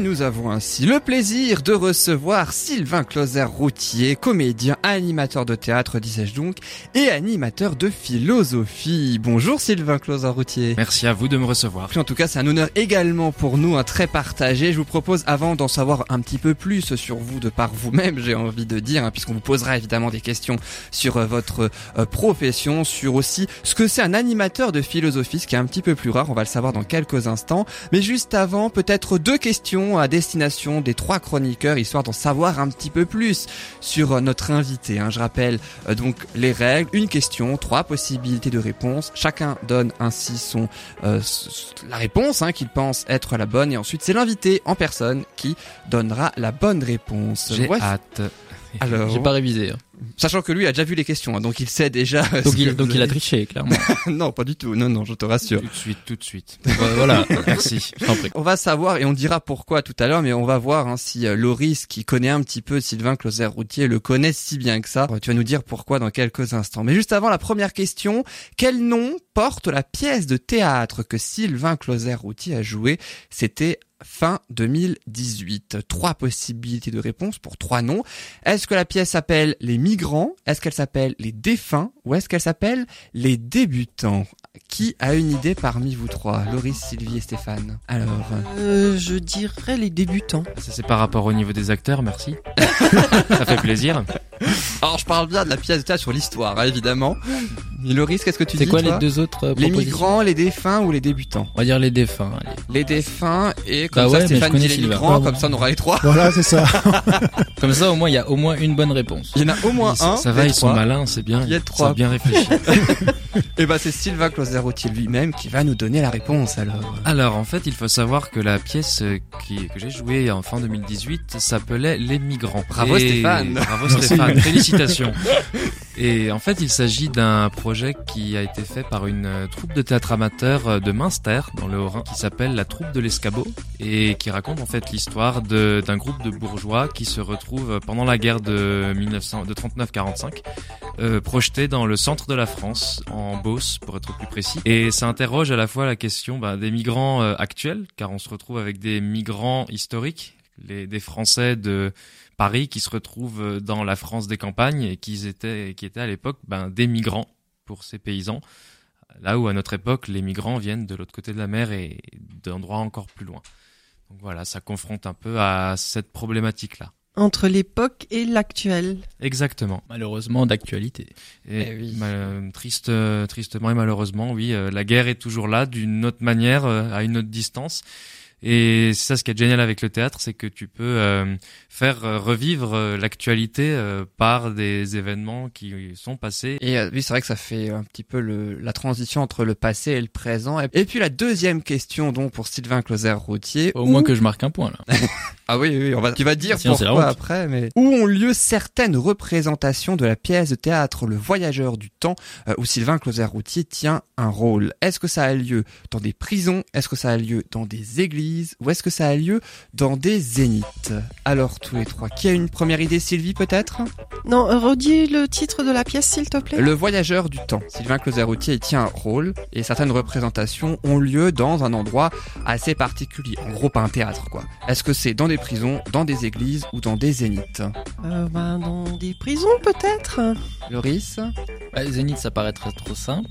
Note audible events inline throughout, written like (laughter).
Et nous avons ainsi le plaisir de recevoir Sylvain Closer-Routier, comédien, animateur de théâtre, disais-je donc, et animateur de philosophie. Bonjour Sylvain Closer-Routier. Merci à vous de me recevoir. En tout cas, c'est un honneur également pour nous, un très partagé. Je vous propose, avant d'en savoir un petit peu plus sur vous de par vous-même, j'ai envie de dire, hein, puisqu'on vous posera évidemment des questions sur euh, votre euh, profession, sur aussi ce que c'est un animateur de philosophie, ce qui est un petit peu plus rare, on va le savoir dans quelques instants. Mais juste avant, peut-être deux questions à destination des trois chroniqueurs, histoire d'en savoir un petit peu plus sur euh, notre invité. Hein. Je rappelle euh, donc les règles, une question, trois possibilités de réponse. Chacun donne ainsi son euh, la réponse hein, qu'il pense être la bonne, et ensuite c'est l'invité en personne qui donnera la bonne réponse. J'ai hâte. (laughs) Alors, j'ai pas révisé. Hein. Sachant que lui a déjà vu les questions, hein, donc il sait déjà. Donc, (laughs) il, donc il a triché, (laughs) clairement. non, pas du tout. Non, non, je te rassure. Tout de suite, tout de suite. voilà, merci. On va savoir et on dira pourquoi tout à l'heure, mais on va voir hein, si euh, Loris, qui connaît un petit peu Sylvain Closer-Routier, le connaît si bien que ça. Tu vas nous dire pourquoi dans quelques instants. Mais juste avant la première question, quel nom porte la pièce de théâtre que Sylvain Closer-Routier a joué C'était fin 2018. Trois possibilités de réponse pour trois noms. Est-ce que la pièce s'appelle Les Migrants? Est-ce qu'elle s'appelle Les Défunts? Ou est-ce qu'elle s'appelle Les Débutants? Qui a une idée parmi vous trois Loris, Sylvie et Stéphane Alors euh, Je dirais Les Débutants. Ça c'est par rapport au niveau des acteurs, merci. (laughs) Ça fait plaisir. Alors je parle bien de la pièce de théâtre sur l'histoire, hein, évidemment. Loris, qu'est-ce que tu dis C'est quoi les deux autres euh, Les migrants, les défunts ou les débutants On va dire les défunts. Les défunts et comme bah ça Stéphane dit les migrants, comme ça on aura les trois. Voilà, c'est ça. (laughs) comme ça au moins il y a au moins une bonne réponse. Il y en a au moins un. Ça va, ils sont malins, c'est bien. Il y a trois. bien réfléchi. et (laughs) eh ben c'est Sylvain Closerotti lui-même qui va nous donner la réponse alors. Alors en fait il faut savoir que la pièce euh, qui, que j'ai jouée en fin 2018 s'appelait Les Migrants. Bravo Stéphane. Bravo Stéphane. Félicitations. (laughs) Et en fait, il s'agit d'un projet qui a été fait par une euh, troupe de théâtre amateur euh, de Münster, dans le Haut-Rhin, qui s'appelle la troupe de l'Escabeau, et qui raconte en fait l'histoire d'un groupe de bourgeois qui se retrouve pendant la guerre de, 1900, de 39-45, euh, projeté dans le centre de la France, en Beauce pour être plus précis. Et ça interroge à la fois la question bah, des migrants euh, actuels, car on se retrouve avec des migrants historiques, les, des Français de Paris qui se retrouvent euh, dans la France des campagnes et qui étaient, qui étaient à l'époque ben, des migrants pour ces paysans. Là où à notre époque, les migrants viennent de l'autre côté de la mer et d'endroits encore plus loin. Donc voilà, ça confronte un peu à cette problématique-là. Entre l'époque et l'actuel. Exactement. Malheureusement d'actualité. Et eh oui. triste, tristement et malheureusement, oui, euh, la guerre est toujours là d'une autre manière, euh, à une autre distance. Et c'est ça ce qui est génial avec le théâtre, c'est que tu peux euh, faire euh, revivre euh, l'actualité par des événements qui sont passés. Et oui, c'est vrai que ça fait un petit peu le, la transition entre le passé et le présent. Et, puis la deuxième question donc pour Sylvain Closer-Routier. Au moins que je marque un point là. (laughs) ah oui, oui, on va, tu vas dire pourquoi après, mais où ont lieu certaines représentations de la pièce de théâtre Le Voyageur du Temps, où Sylvain Closer-Routier tient un rôle. Est-ce que ça a lieu dans des prisons? Est-ce que ça a lieu dans des églises? Ou est-ce que ça a lieu dans des zéniths? Alors tous les trois, qui a une première idée Sylvie peut-être? Non, redis le titre de la pièce s'il te plaît. Le voyageur du temps. Sylvain Closeroutier tient un rôle et certaines représentations ont lieu dans un endroit assez particulier. En gros pas un théâtre quoi. Est-ce que c'est dans des prisons, dans des églises ou dans des zéniths? Euh, ben, Dans des prisons peut-être Loris? Bah, Zénith ça paraîtrait trop simple,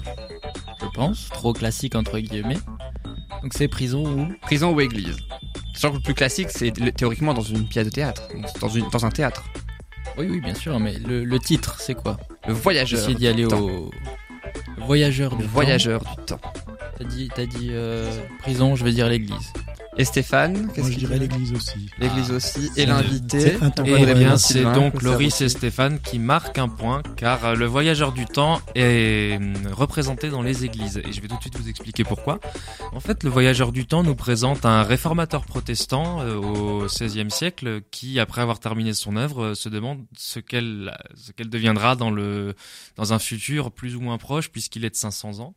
je pense. Trop classique entre guillemets. Donc c'est prison ou Prison ou église. Sachant que le plus classique, c'est théoriquement dans une pièce de théâtre, dans, une, dans un théâtre. Oui, oui, bien sûr, mais le, titre, c'est quoi Le voyageur. Essayer d'y aller au. voyageur du voyageur du temps. T'as dit, as dit euh, prison, je vais dire l'église. Et Stéphane, qu'est-ce Moi, je dirais l'église aussi. L'église aussi. Et l'invité. Et bien, c'est donc Loris et Stéphane qui marquent un point, car euh, le voyageur du temps est euh, représenté dans les églises. Et je vais tout de suite vous expliquer pourquoi. En fait, le voyageur du temps nous présente un réformateur protestant euh, au XVIe siècle qui, après avoir terminé son œuvre, se demande ce qu'elle, ce qu'elle deviendra dans le, dans un futur plus ou moins proche, puisqu'il est de 500 ans.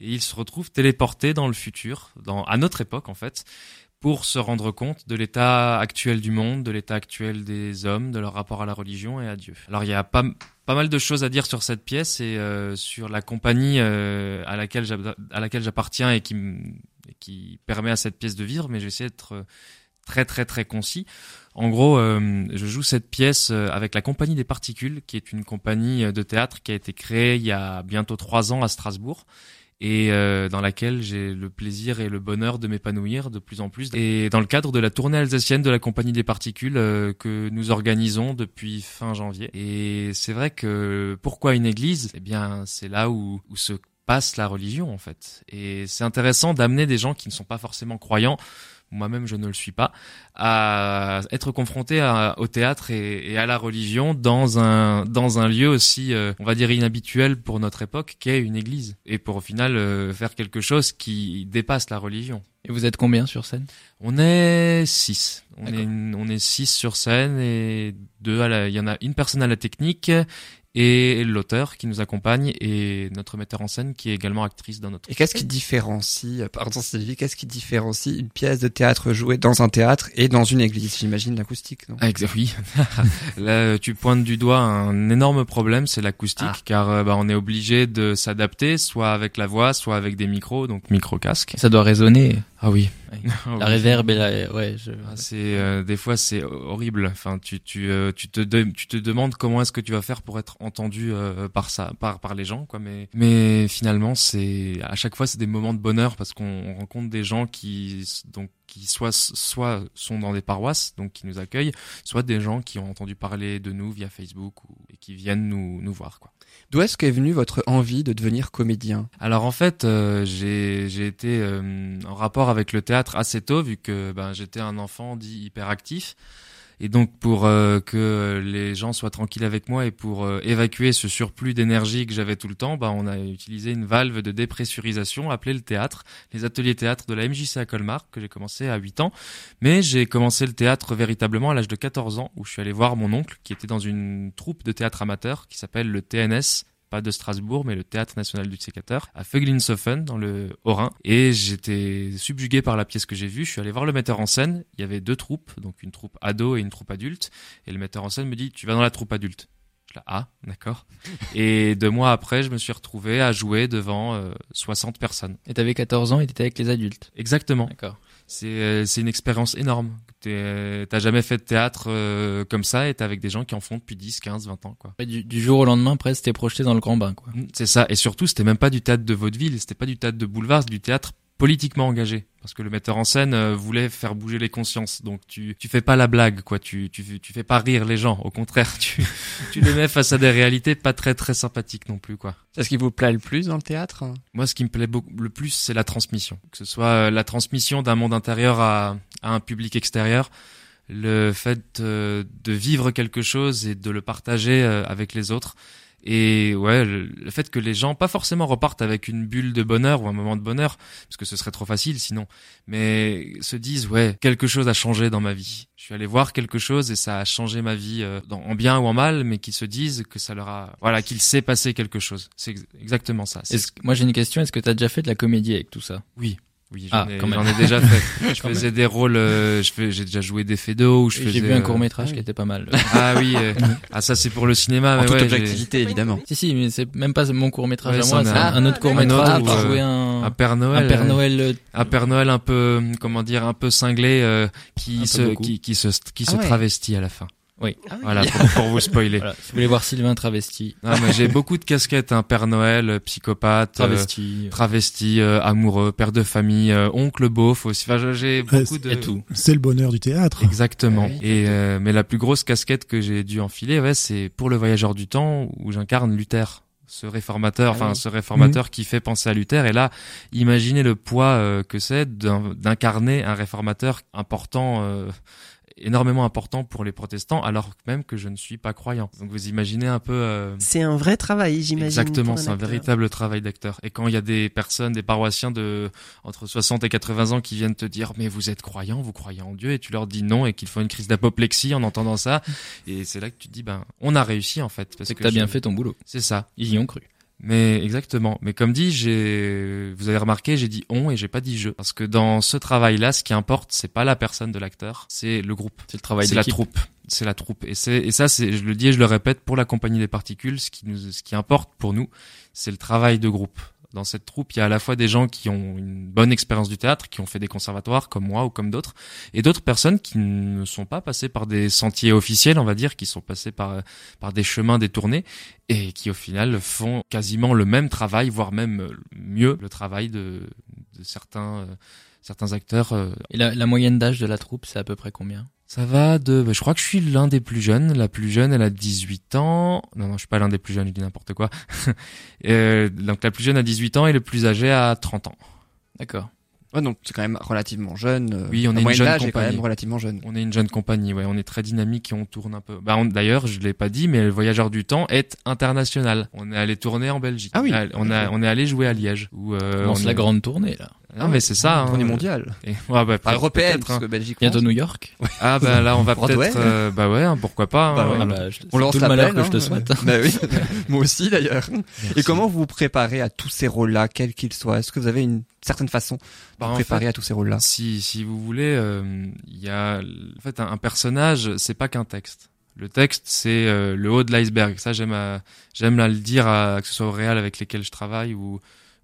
Et il se retrouve téléporté dans le futur, dans, à notre époque en fait pour se rendre compte de l'état actuel du monde, de l'état actuel des hommes, de leur rapport à la religion et à Dieu. Alors il y a pas, pas mal de choses à dire sur cette pièce et euh, sur la compagnie euh, à laquelle j'appartiens et qui, qui permet à cette pièce de vivre, mais je vais essayer d'être euh, très très très concis. En gros, euh, je joue cette pièce avec la Compagnie des Particules, qui est une compagnie de théâtre qui a été créée il y a bientôt trois ans à Strasbourg et euh, dans laquelle j'ai le plaisir et le bonheur de m'épanouir de plus en plus. Et dans le cadre de la tournée alsacienne de la Compagnie des Particules euh, que nous organisons depuis fin janvier. Et c'est vrai que pourquoi une église? Eh bien, c'est là où, où se passe la religion en fait. Et c'est intéressant d'amener des gens qui ne sont pas forcément croyants moi-même je ne le suis pas, à être confronté à, au théâtre et, et, à la religion dans un dans un lieu aussi, euh, on va dire inhabituel pour notre époque, qu'est une église, et pour au final euh, faire quelque chose qui dépasse la religion. Et vous êtes combien sur scène? On est six. On est on est six sur scène et deux à la, il y en a une personne à la technique et l'auteur qui nous accompagne et notre metteur en scène qui est également actrice dans notre. Et qu'est-ce qui différencie, pardon Sylvie, qu'est-ce qui différencie une pièce de théâtre jouée dans un théâtre et dans une église? J'imagine l'acoustique, non? Ah, Oui. (laughs) Là, tu pointes du doigt un énorme problème, c'est l'acoustique, ah. car bah, on est obligé de s'adapter, soit avec la voix, soit avec des micros, donc micro casque. Ça doit résonner. Ah oui. (laughs) la réverb et la ouais. Je... Ah, c'est euh, des fois c'est horrible. Enfin, tu tu euh, tu te tu te demandes comment est-ce que tu vas faire pour être entendu euh, par ça par par les gens quoi. Mais mais finalement c'est à chaque fois c'est des moments de bonheur parce qu'on rencontre des gens qui donc qui soit soit sont dans des paroisses donc qui nous accueillent, soit des gens qui ont entendu parler de nous via Facebook ou, et qui viennent nous nous voir quoi. D'où est-ce qu'est venue votre envie de devenir comédien? Alors en fait, euh, j'ai j'ai été euh, en rapport avec le théâtre assez tôt vu que ben j'étais un enfant dit hyperactif. Et donc pour euh, que les gens soient tranquilles avec moi et pour euh, évacuer ce surplus d'énergie que j'avais tout le temps, bah, on a utilisé une valve de dépressurisation appelée le théâtre, les ateliers théâtre de la MJC à Colmar que j'ai commencé à 8 ans. Mais j'ai commencé le théâtre véritablement à l'âge de 14 ans où je suis allé voir mon oncle qui était dans une troupe de théâtre amateur qui s'appelle le TNS pas de Strasbourg, mais le Théâtre National du Sécateur, à Föglinshofen, dans le Haut-Rhin. Et j'étais subjugué par la pièce que j'ai vue. Je suis allé voir le metteur en scène. Il y avait deux troupes, donc une troupe ado et une troupe adulte. Et le metteur en scène me dit, tu vas dans la troupe adulte. Je là, ah, d'accord. et deux mois après, je me suis retrouvé à jouer devant 60 euh, personnes. Et t'avais 14 ans et t'étais avec les adultes. Exactement. D'accord c'est euh, c'est une expérience énorme. T'as jamais fait de théâtre euh, comme ça et t'es avec des gens qui en font depuis 10, 15, 20 ans quoi. du, du, jour au lendemain presque t'es projeté dans le grand bain quoi. C'est ça et surtout c'était même pas du théâtre de vaudeville, c'était pas du théâtre de boulevard, c'était du théâtre politiquement engagé. Parce que le metteur en scène euh, voulait faire bouger les consciences. Donc tu tu fais pas la blague quoi. Tu tu tu fais pas rire les gens. Au contraire (laughs) tu tu les mets face à des réalités pas très très sympathiques non plus quoi. C'est ce qui vous plaît le plus dans le théâtre? Moi ce qui me plaît beaucoup le plus c'est la transmission. Que ce soit euh, la transmission d'un monde intérieur à à un public extérieur le fait euh, de vivre quelque chose et de le partager avec les autres et ouais, le, fait que les gens, pas forcément repartent avec une bulle de bonheur ou un moment de bonheur, parce que ce serait trop facile sinon, mais se disent ouais, quelque chose a changé dans ma vie. Je suis allé voir quelque chose et ça a changé ma vie euh, en bien ou en mal, mais qu'ils se disent que ça leur a, voilà, qu'il s'est passé quelque chose. C'est exactement ça. moi j'ai une question, est-ce que tu as déjà fait de la comédie avec tout ça? Oui. Oui, j'en ah, ai, déjà fait. (laughs) Je faisais des rôles, euh, j'ai déjà joué des d'eau. J'ai vu un court métrage qui était pas mal. (laughs) Ah oui, euh, ah ça c'est pour le cinéma. En mais toute objectivité évidemment. Si si, mais c'est même pas mon court métrage à moi, c'est un, autre court métrage. où joué un, un Père Noël, un Père Noël, un Père Noël un peu, comment dire, un peu cinglé, qui, se, qui, qui se, qui se travestit à la fin. Oui. Ah voilà, pour, vous spoiler. (laughs) Voilà. Si vous voulez voir Sylvain travesti. Non, mais j'ai (laughs) beaucoup de casquettes, hein. Père Noël, euh, psychopathe, euh, travesti, euh, travesti euh, amoureux, père de famille, euh, oncle beauf aussi. Enfin, j'ai beaucoup de tout. C'est le bonheur du théâtre. Exactement. Et mais la plus grosse casquette que j'ai dû enfiler, ouais, c'est pour le voyageur du temps où j'incarne Luther ce réformateur, ah enfin ce réformateur qui fait penser à Luther. Et là, imaginez le poids que c'est d'incarner un réformateur important euh, énormément important pour les protestants, alors même que je ne suis pas croyant. Donc vous imaginez un peu. Euh... C'est un vrai travail, j'imagine. Exactement, c'est un véritable travail d'acteur. Et quand il y a des personnes, des paroissiens de entre 60 et 80 ans qui viennent te dire mais vous êtes croyant, vous croyez en Dieu, et tu leur dis non et qu'ils font une crise d'apoplexie en entendant ça, (laughs) et c'est là que tu te dis ben on a réussi en fait. Parce que, t'as bien fait ton boulot. C'est ça. Ils y ont cru. Mais exactement. Mais comme dit, j'ai, vous avez remarqué, j'ai dit on et j'ai pas dit je. Parce que dans ce travail-là, ce qui importe, c'est pas la personne de l'acteur, c'est le groupe. C'est le travail C'est la troupe. C'est la troupe. Et c'est, et ça, c'est, je le dis et je le répète, pour la compagnie des particules, ce qui nous, ce qui importe pour nous, c'est le travail de groupe Dans cette troupe, il y a à la fois des gens qui ont une bonne expérience du théâtre, qui ont fait des conservatoires comme moi ou comme d'autres, et d'autres personnes qui ne sont pas passées par des sentiers officiels, on va dire, qui sont passées par par des chemins détournés et qui au final font quasiment le même travail, voire même mieux le travail de, de certains euh, certains acteurs. euh, Et la, la moyenne d'âge de la troupe, c'est à peu près combien? Ça va de, bah, je crois que je suis l'un des plus jeunes. La plus jeune, elle a 18 ans. Non, non, je suis pas l'un des plus jeunes, je dis n'importe quoi. (laughs) Euh, donc la plus jeune a 18 ans et le plus âgé a 30 ans. D'accord. Ouais, donc c'est quand même relativement jeune. euh, Oui, on est une jeune est quand compagnie. même relativement jeune. On est une jeune compagnie, ouais, on est très dynamique et on tourne un peu. Bah, d'ailleurs, je l'ai pas dit, mais le Voyageur du Temps est international. On est allé tourner en Belgique. Ah oui. On a, on est allé jouer à Liège. Où, euh, On on lance la grande tournée là. Non, mais c'est ça. hein. Tournée mondiale. Et, ouais, bah, Enfin, peut-être, européenne, peut-être, parce hein. que Belgique. Bientôt. New York. Ah bah là, on va (laughs) peut-être. euh, bah ouais, hein, pourquoi pas. hein. Bah ouais. Ah bah, je- On lance tout le la malheur peine, que je te hein. souhaite. (laughs) Bah oui, moi aussi d'ailleurs. Et comment vous vous préparez à tous ces rôles-là, quels qu'ils soient? Est-ce que vous avez une certaine façon Bah, vous en préparer fait, à tous ces rôles-là Si, si vous voulez, euh, il y a en fait un, un personnage, c'est pas qu'un texte. Le texte, c'est euh, le haut de l'iceberg. Ça, j'aime à, j'aime à le dire, à, que ce soit au réal avec lesquels je travaille ou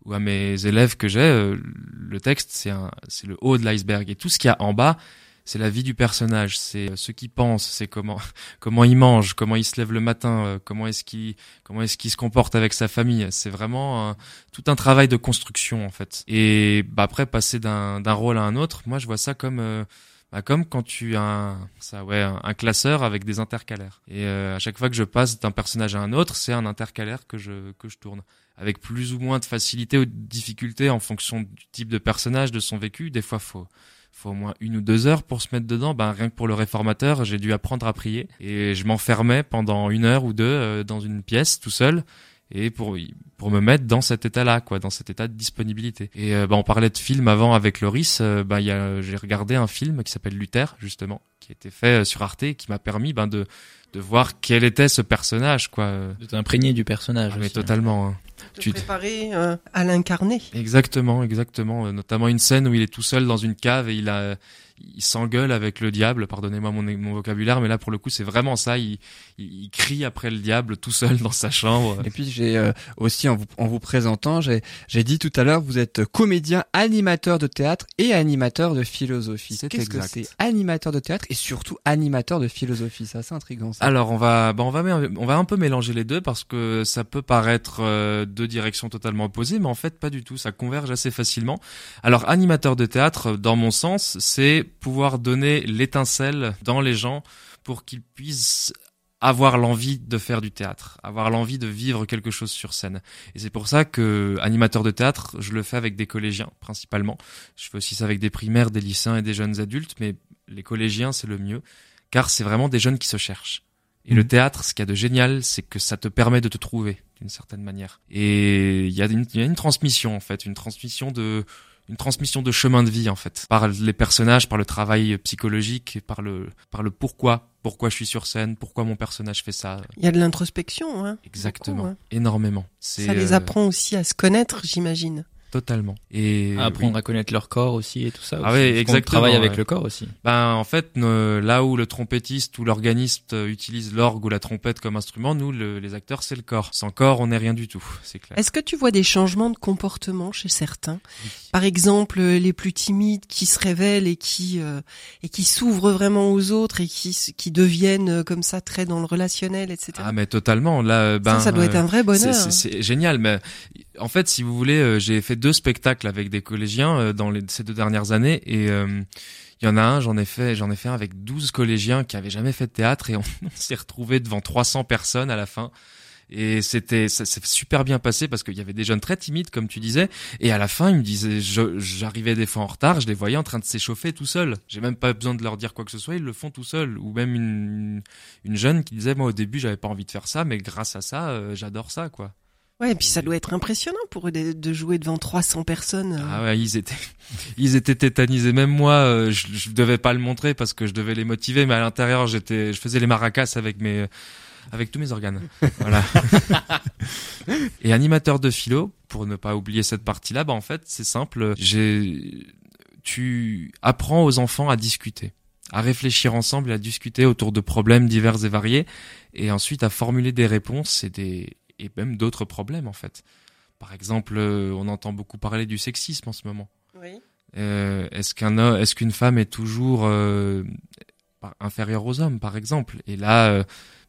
ou à mes élèves que j'ai. euh, le texte, c'est un, c'est le haut de l'iceberg. Et tout ce qu'il y a en bas, c'est la vie du personnage. C'est euh, ce qu'il pense, c'est comment (laughs) comment il mange, comment il se lève le matin, euh, comment est-ce qu'il comment est-ce qu'il se comporte avec sa famille. C'est vraiment un- tout un travail de construction en fait. Et bah, après passer d'un d'un rôle à un autre, moi je vois ça comme euh, bah, comme quand tu as un, ça ouais un, classeur avec des intercalaires. Et euh, à chaque fois que je passe d'un personnage à un autre, c'est un intercalaire que je que je tourne avec plus ou moins de facilité ou de difficulté en fonction du type de personnage, de son vécu. Des fois faut faut au moins une ou deux heures pour se mettre dedans. Ben rien que pour le réformateur, j'ai dû apprendre à prier et je m'enfermais pendant une heure ou deux euh, dans une pièce tout seul et pour pour me mettre dans cet état-là, quoi, dans cet état de disponibilité. Et euh, bah, on parlait de film avant avec Loris. euh, bah, a, j'ai regardé un film qui s'appelle Luther, justement, qui a été fait euh, sur Arte, et qui m'a permis ben de de voir quel était ce personnage, quoi. De t'imprégner du personnage. ah, mais hein. totalement. hein. Te Tu- préparer euh, à l'incarner. Exactement, exactement. Euh, notamment une scène où il est tout seul dans une cave et il a, il s'engueule avec le diable. Pardonnez-moi mon, mon vocabulaire, mais là pour le coup c'est vraiment ça. Il, il, il crie après le diable tout seul dans sa chambre. Et puis j'ai euh, aussi en vous, en vous présentant, j'ai j'ai dit tout à l'heure, vous êtes comédien, animateur de théâtre et animateur de philosophie. C'est Qu'est-ce que c'est Animateur de théâtre et surtout animateur de philosophie? C'est assez intriguant. Ça. Alors on va, bah, on va, on va un peu mélanger les deux parce que ça peut paraître euh, deux directions totalement opposées, mais en fait pas du tout. Ça converge assez facilement. Alors animateur de théâtre, dans mon sens, c'est pouvoir donner l'étincelle dans les gens pour qu'ils puissent avoir l'envie de faire du théâtre, avoir l'envie de vivre quelque chose sur scène. Et c'est pour ça que animateur de théâtre, je le fais avec des collégiens principalement. Je fais aussi ça avec des primaires, des lycéens et des jeunes adultes, mais les collégiens c'est le mieux car c'est vraiment des jeunes qui se cherchent. Et le Mhm. théâtre, ce qu'il y a de génial, c'est que ça te permet de te trouver d'une certaine manière. Et y, il y a une transmission en fait, une transmission de une transmission de chemin de vie en fait, par les personnages, par le travail psychologique, et par le par le pourquoi, pourquoi je suis sur scène, pourquoi mon personnage fait ça? Il y a de l'introspection. Hein, Exactement, beaucoup, hein. énormément. Ça les euh, apprend aussi à se connaître, j'imagine. Totalement. Et À apprendre oui. à connaître leur corps aussi et tout ça. Ah aussi. ouais, Parce qu'on exactement, travaille avec ouais. le corps aussi. Ben en fait, ne- là où le trompettiste ou l'organiste euh, utilise l'orgue ou la trompette comme instrument, nous le- les acteurs c'est le corps. Sans corps, on n'est rien du tout, c'est clair. Est-ce que tu vois des changements de comportement chez certains? Par exemple, euh, les plus timides qui se révèlent et qui euh, et qui s'ouvrent vraiment aux autres et qui qui deviennent euh, comme ça très dans le relationnel, etc. Ah mais totalement. Là, ben ça, ça doit être un vrai bonheur. C'est c'est génial, mais en fait, si vous voulez, euh, j'ai fait deux spectacles avec des collégiens euh, dans les, ces deux dernières années, et euh, il y en a un, j'en ai fait, j'en ai fait un avec 12 collégiens qui avaient jamais fait de théâtre, et on, (laughs) s'est retrouvés devant 300 personnes à la fin. Et c'était, super bien passé parce qu'il y avait des jeunes très timides, comme tu disais. Et à la fin, ils me disaient, j'arrivais des fois en retard, je les voyais en train de s'échauffer tout seuls. J'ai même pas besoin de leur dire quoi que ce soit, ils le font tout seuls. Ou même une, une jeune qui disait, moi au début, j'avais pas envie de faire ça, mais grâce à ça, euh, j'adore ça, quoi. Ouais, et puis ça doit être impressionnant pour eux de, de jouer devant 300 personnes. euh. Ah ouais, ils étaient, (laughs) ils étaient tétanisés. Même moi, euh, je, je devais pas le montrer parce que je devais les motiver, mais à l'intérieur, j'étais, je faisais les maracas avec mes, avec tous mes organes. (laughs) Voilà. (laughs) Et animateur de philo, pour ne pas oublier cette partie-là, bah en fait, c'est simple. J'ai, tu apprends aux enfants à discuter, à réfléchir ensemble, à discuter autour de problèmes divers et variés, et ensuite à formuler des réponses et des, et même d'autres problèmes en fait Par exemple, euh, on entend beaucoup parler du sexisme en ce moment. Oui. Euh, est-ce qu'un est-ce qu'une femme est toujours euh, inférieure aux hommes, par exemple? Et là, euh,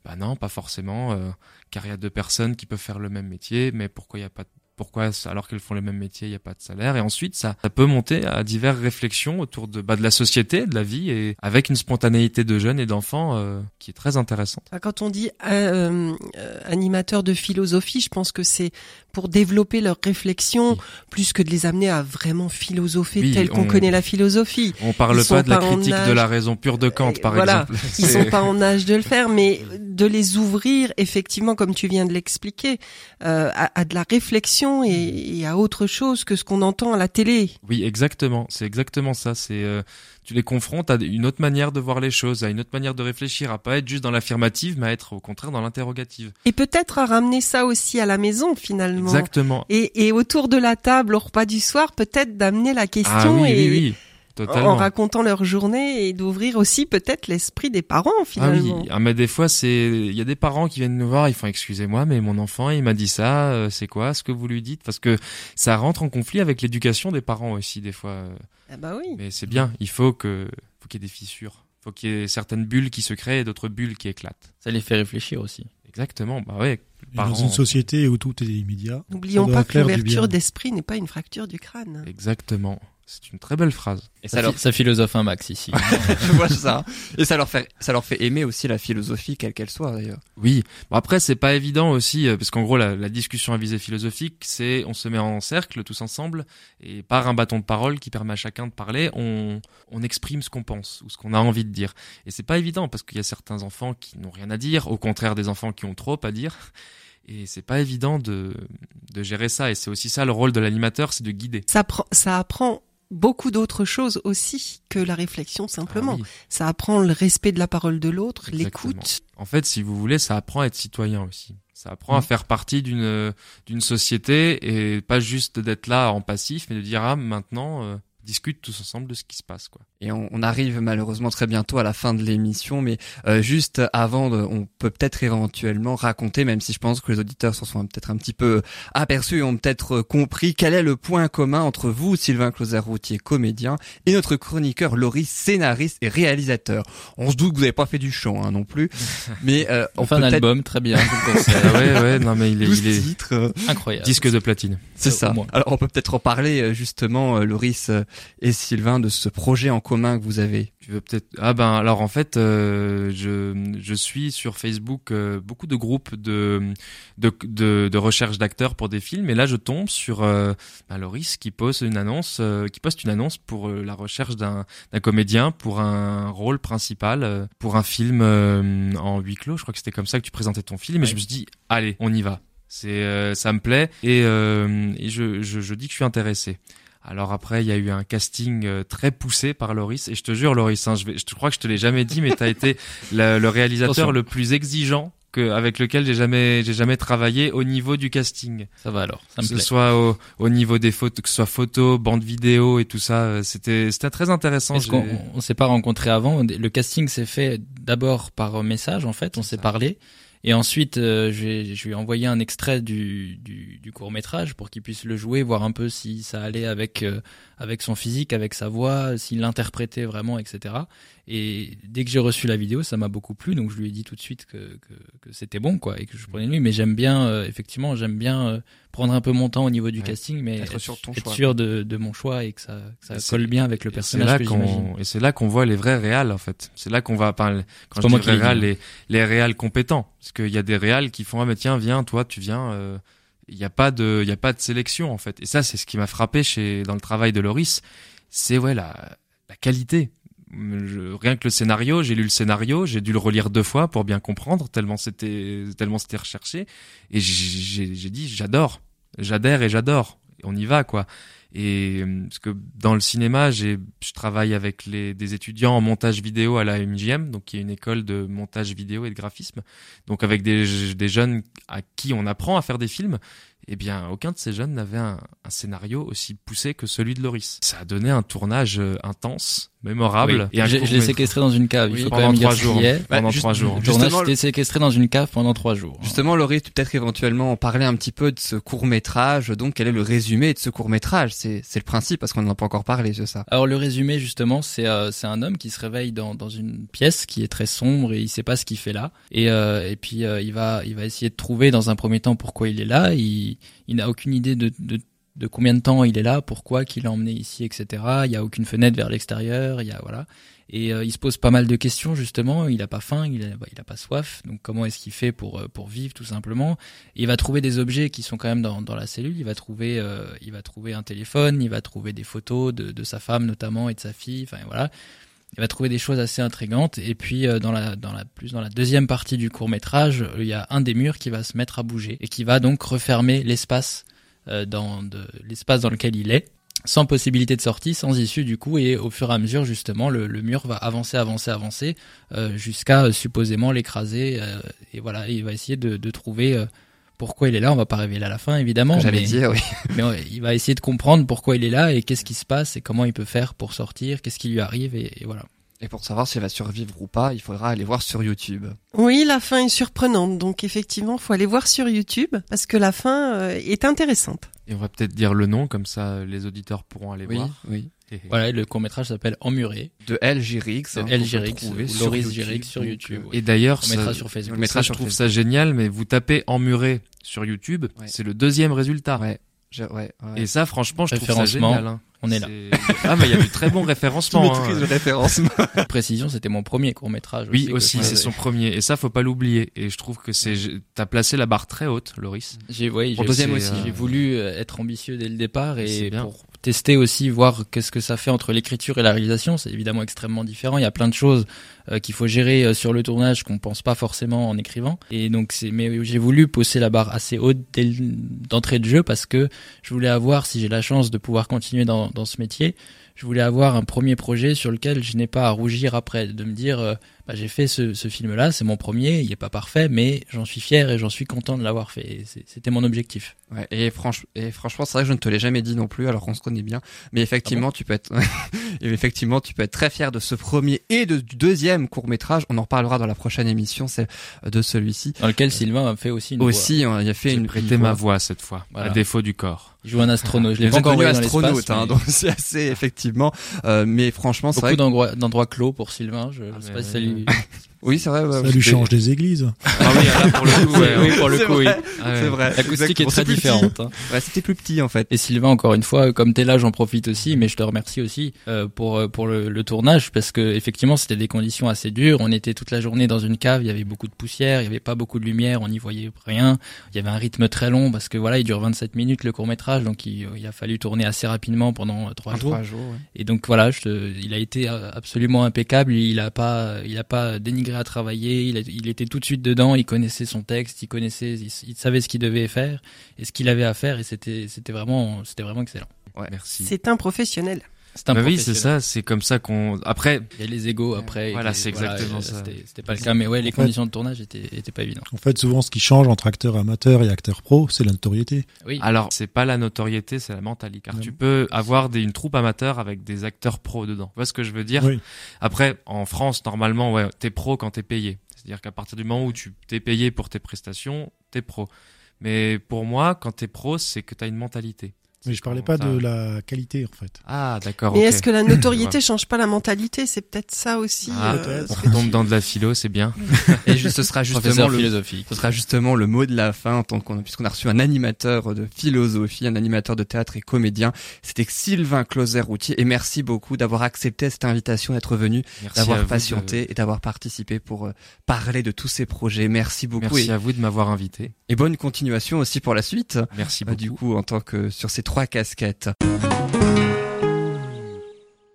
bah non, pas forcément, euh, car il y a deux personnes qui peuvent faire le même métier, mais pourquoi il y a pas de- pourquoi alors qu'elles font le même métier, il n'y a pas de salaire Et ensuite, ça, ça peut monter à diverses réflexions autour de bah, de la société, de la vie, et avec une spontanéité de jeunes et d'enfants euh, qui est très intéressante. Quand on dit euh, euh, animateur de philosophie, je pense que c'est pour développer leur réflexion Oui. plus que de les amener à vraiment philosopher Oui, tel qu'on on- connaît la philosophie. On parle pas de la pas critique de la raison pure de Kant, Euh, par voilà. exemple. Ils C'est- sont pas en âge de le faire, mais de les ouvrir effectivement, comme tu viens de l'expliquer, euh, à, à de la réflexion et, et à autre chose que ce qu'on entend à la télé. Oui, exactement. C'est exactement ça. C'est euh, tu les confrontes à une autre manière de voir les choses, à une autre manière de réfléchir, à pas être juste dans l'affirmative, mais à être au contraire dans l'interrogative. Et peut-être à ramener ça aussi à la maison finalement. Exactement. Et, et autour de la table au repas du soir, peut-être d'amener la question Ah oui, et oui, oui, en racontant leur journée et d'ouvrir aussi peut-être l'esprit des parents Ah finalement. oui, ah, mais des fois c'est, il y a des parents qui viennent nous voir, ils font excusez-moi, mais mon enfant il m'a dit ça, euh, c'est quoi ce que vous lui dites? Parce que ça rentre en conflit avec l'éducation des parents aussi des fois. euh, Ah bah oui. Mais c'est bien, il faut que, faut qu'il y ait des fissures, faut qu'il y ait certaines bulles qui se créent et d'autres bulles qui éclatent. Ça les fait réfléchir aussi. Exactement, bah ouais. Dans une société où tout est immédiat. N'oublions pas que l'ouverture d'esprit n'est pas une fracture du crâne. Exactement. C'est une très belle phrase. Et Ça, ça leur, ça philosophe un max ici. (laughs) je vois ça. Et ça leur fait, ça leur fait aimer aussi la philosophie, quelle qu'elle soit d'ailleurs. Oui. Bon, après, c'est pas évident aussi, euh, parce qu'en gros, la, la discussion à visée philosophique, c'est on se met en cercle tous ensemble, et par un bâton de parole qui permet à chacun de parler, on, on exprime ce qu'on pense ou ce qu'on a envie de dire. Et c'est pas évident parce qu'il y a certains enfants qui n'ont rien à dire, au contraire des enfants qui ont trop à dire. Et c'est pas évident de, de gérer ça. Et c'est aussi ça le rôle de l'animateur, c'est de guider. Ça, prend, ça apprend beaucoup d'autres choses aussi que la réflexion simplement. Ah oui. Ça apprend le respect de la parole de l'autre, l'écoute. En fait, si vous voulez, ça apprend à être citoyen aussi. Ça apprend à Mm. faire partie d'une d'une société et pas juste d'être là en passif, mais de dire ah maintenant euh, discute tous ensemble de ce qui se passe quoi. Et on, on arrive malheureusement très bientôt à la fin de l'émission, mais euh, juste avant, de, on peut peut-être éventuellement raconter, même si je pense que les auditeurs s'en sont peut-être un petit peu aperçus et ont peut-être euh, compris, quel est le point commun entre vous, Sylvain Closer-Routier, comédien, et notre chroniqueur Laurie, scénariste et réalisateur. On se doute que vous n'avez pas fait du chant hein, non plus, (laughs) mais euh, on Enfin, peut un album, très bien. Ah (laughs) ouais ouais non mais il est, 12 il est titres. euh, Incroyable. disque de platine. C'est Euh, ça. moins. Alors on peut peut-être en parler euh, justement, Loris euh, et Sylvain, de ce projet en commun que vous avez. Tu veux peut-être ah ben alors en fait euh, je je suis sur Facebook euh, beaucoup de groupes de de de, de recherche d'acteurs pour des films et là je tombe sur euh, ben, Loris qui poste une annonce euh, qui poste une annonce pour la recherche d'un d'un comédien pour un rôle principal pour un film en huis clos. Je crois que c'était comme ça que tu présentais ton film et je me suis dit allez on y va. C'est euh, ça me plaît et, euh, et je, je je dis que je suis intéressé alors après, il y a eu un casting euh, très poussé par Loris. Et je te jure, Loris, hein, je, vais, je te crois que je te l'ai jamais dit, mais t'as été (laughs) le, le réalisateur Attention. le plus exigeant que, avec lequel j'ai jamais, j'ai jamais travaillé au niveau du casting. Ça va alors, ça Que me ce plaît. soit au, au niveau des photos, que ce soit photos, bande vidéo et tout ça, euh, c'était, c'était très intéressant. Est-ce qu'on on s'est pas rencontrés avant? Le casting s'est fait d'abord par message en fait, on s'est parlé. Et ensuite, euh, je, lui ai envoyé un extrait du, du, du court métrage pour qu'il puisse le jouer, voir un peu si ça allait avec euh, avec son physique, avec sa voix, s'il l'interprétait vraiment, etc. Et dès que j'ai reçu la vidéo, ça m'a beaucoup plu, donc je lui ai dit tout de suite que, que, que c'était bon, quoi, et que je prenais lui. Mais j'aime bien, euh, effectivement, j'aime bien euh, prendre un peu mon temps au niveau du Ouais. casting, mais Être sûr de ton choix, sûr de, de mon choix et que ça, que ça colle bien avec le personnage là que j'imagine. et c'est là qu'on voit les vrais réals en fait. C'est là qu'on va enfin, quand je dis l'ai réals, dit. les les réals compétents parce qu'il y a des réals qui font ah mais tiens viens toi tu viens euh, il y a pas de il y a pas de sélection en fait. Et ça c'est ce qui m'a frappé chez dans le travail de Loris, c'est ouais la la qualité. Rien que le scénario, j'ai lu le scénario, j'ai dû le relire deux fois pour bien comprendre tellement c'était tellement c'était recherché et j'ai- dit j'adore, j'adhère et j'adore. On y va quoi. Et euh, parce que dans le cinéma, j'ai, je travaille avec les, des étudiants en montage vidéo à la MJM, donc qui est une école de montage vidéo et de graphisme. Donc avec des, des jeunes à qui on apprend à faire des films. Eh bien, aucun de ces jeunes n'avait un, un scénario aussi poussé que celui de Loris. Ça a donné un tournage euh, intense, mémorable. Oui. un Je, je l'ai séquestré dans une cave. Oui, Il faut pendant quand même dire trois jours. est. Pendant Bah, trois jours. Le tournage était séquestré dans une cave pendant trois jours. Justement, peux peut-être éventuellement en parler un petit peu de ce court métrage. Donc, quel est le résumé de ce court métrage C'est c'est le principe parce qu'on n'en a pas encore parlé, c'est ça? Alors le résumé justement, c'est euh, c'est un homme qui se réveille dans, dans une pièce qui est très sombre et il sait pas ce qu'il fait là. Et, euh, et puis euh, il va il va essayer de trouver dans un premier temps pourquoi il est là. Il, il n'a aucune idée de, de combien de temps il est là, pourquoi qu'il l'a emmené ici, etc. Il y a aucune fenêtre vers l'extérieur. Il y a voilà. Et euh, il se pose pas mal de questions justement. Il a pas faim, il a, il a pas soif. Donc comment est-ce qu'il fait pour euh, pour vivre tout simplement? Il va trouver des objets qui sont quand même dans, dans la cellule. Il va trouver euh, il va trouver un téléphone. Il va trouver des photos de, de sa femme notamment et de sa fille. Enfin voilà. Il va trouver des choses assez intrigantes. Et puis euh, dans la dans la plus dans la deuxième partie du court métrage, il y a un des murs qui va se mettre à bouger et qui va donc refermer l'espace euh, dans l'espace dans lequel il est sans possibilité de sortie, sans issue du coup, et au fur et à mesure justement, le, mur va avancer, avancer, avancer, euh, jusqu'à euh, supposément l'écraser. et voilà, il va essayer de, trouver pourquoi il est là. On va pas révéler à la fin évidemment, J'allais dire, oui. (laughs) mais ouais, il va essayer de comprendre pourquoi il est là et qu'est-ce qui se passe et comment il peut faire pour sortir, qu'est-ce qui lui arrive et, et voilà. Et pour savoir s'il va survivre ou pas, il faudra aller voir sur YouTube. Oui, la fin est surprenante, donc effectivement, faut aller voir sur YouTube parce que la fin euh, est intéressante. Et on va peut-être dire le nom, comme ça les auditeurs pourront aller Oui, voir. oui. (laughs) Voilà, le court métrage s'appelle Emmuré, De LGRX. de hein, ou sur Loris YouTube, Gérix sur YouTube. euh, oui. Et d'ailleurs, On mettra ça- sur on Facebook. le mettra ça, je trouve ça génial, mais vous tapez emmuré sur YouTube, c'est le deuxième résultat. Ouais. Je- ouais, ouais. Et ça, franchement, je trouve ça génial. hein. on est là. Ah, mais il y a du très bon (laughs) référencement. hein. de référencement. (laughs) Précision, c'était mon premier court métrage. Oui, aussi, c'est son premier. Et ça, faut pas l'oublier. Et je trouve que c'est, t'as placé la barre très haute, Loris. J'ai ouais, deuxième aussi. euh, J'ai voulu euh, être ambitieux dès le départ C'est et bien. pour tester aussi, voir qu'est-ce que ça fait entre l'écriture et la réalisation. C'est évidemment extrêmement différent. Il y a plein de choses euh, qu'il faut gérer euh, sur le tournage qu'on pense pas forcément en écrivant. Et donc c'est, mais j'ai voulu pousser la barre assez haute dès d'entrée de jeu parce que je voulais avoir, si j'ai la chance de pouvoir continuer dans, dans ce métier, je voulais avoir un premier projet sur lequel je n'ai pas à rougir après, de me dire, euh, bah, j'ai fait ce, ce film-là, c'est mon premier, il est pas parfait, mais j'en suis fier et j'en suis content de l'avoir fait. C'était mon objectif. Ouais, et, franch- et franchement, c'est vrai que je ne te l'ai jamais dit non plus, alors qu'on se connaît bien. Mais effectivement, tu peux être, (laughs) effectivement, tu peux être très fier de ce premier et de, du deuxième court métrage. On en reparlera dans la prochaine émission, c'est de celui-ci. Dans lequel Sylvain a fait aussi une voix. Aussi, il a fait une prêté ma voix. voix cette fois, Voilà. à défaut du corps. Il joue un astronaute. Je l'ai encore dans astronaute, hein, mais donc c'est assez effectivement. Euh, mais franchement, c'est Beaucoup vrai. que- d'endroits clos pour Sylvain. Je, Ah, sais mais pas si ça lui. Oui, c'est vrai. ouais, Ça lui change des églises. Ah oui, là, pour le coup, ouais, (laughs) oui, pour le C'est coup, oui. Ah ouais. C'est vrai. L'acoustique est très différente. hein. Ouais, c'était plus petit en fait. Et Sylvain, encore une fois, comme t'es là, j'en profite aussi, mais je te remercie aussi euh, pour euh, pour le, le tournage parce que effectivement, c'était des conditions assez dures. On était toute la journée dans une cave, il y avait beaucoup de poussière, il y avait pas beaucoup de lumière, on n'y voyait rien. Il y avait un rythme très long parce que voilà, il dure 27 minutes le court métrage, donc il, il a fallu tourner assez rapidement pendant euh, trois jours. trois jours. ouais. Et donc voilà, je te- il a été absolument impeccable. Il a pas, il a pas dénigré à travailler. Il, a- il était tout de suite dedans. Il connaissait son texte. Il connaissait, il, il savait ce qu'il devait faire et ce qu'il avait à faire. Et c'était, c'était vraiment, c'était vraiment excellent. Merci. C'est un professionnel. C'est un Bah oui, c'est ça, c'est comme ça qu'on. Après, Il y a les égos après. Voilà, c'est exactement euh, ça. C'était, pas le cas, mais ouais, les En fait- conditions de tournage étaient, étaient pas évidentes. En fait, souvent, ce qui change entre acteur amateur et acteur pro, c'est la notoriété. Oui. alors c'est pas la notoriété, c'est la mentalité. Car Ouais. tu peux avoir des, une troupe amateur avec des acteurs pros dedans. Tu vois ce que je veux dire Oui. Après, en France, normalement, ouais, t'es pro quand t'es payé. C'est-à-dire qu'à partir du moment où tu t'es payé pour tes prestations, t'es pro. Mais pour moi, quand t'es pro, c'est que t'as une mentalité. Mais je parlais pas de la qualité, en fait. Ah, d'accord. Mais est-ce que la notoriété (laughs) change pas la mentalité? C'est peut-être ça aussi. Ah, euh, On tombe dans de la philo, c'est bien. (laughs) Et juste, ce sera justement Professeur le, philosophique. Ce sera justement le mot de la fin, en tant qu'on, puisqu'on a reçu un animateur de philosophie, un animateur de théâtre et comédien. C'était Sylvain Closer-Routier. Et merci beaucoup d'avoir accepté cette invitation, d'être venu, d'avoir de- patienté et d'avoir participé pour euh, parler de tous ces projets. Merci beaucoup. Merci Et, à vous de m'avoir invité. et bonne continuation aussi pour la suite. Merci Bah, beaucoup. du coup, en tant que sur ces trois casquettes.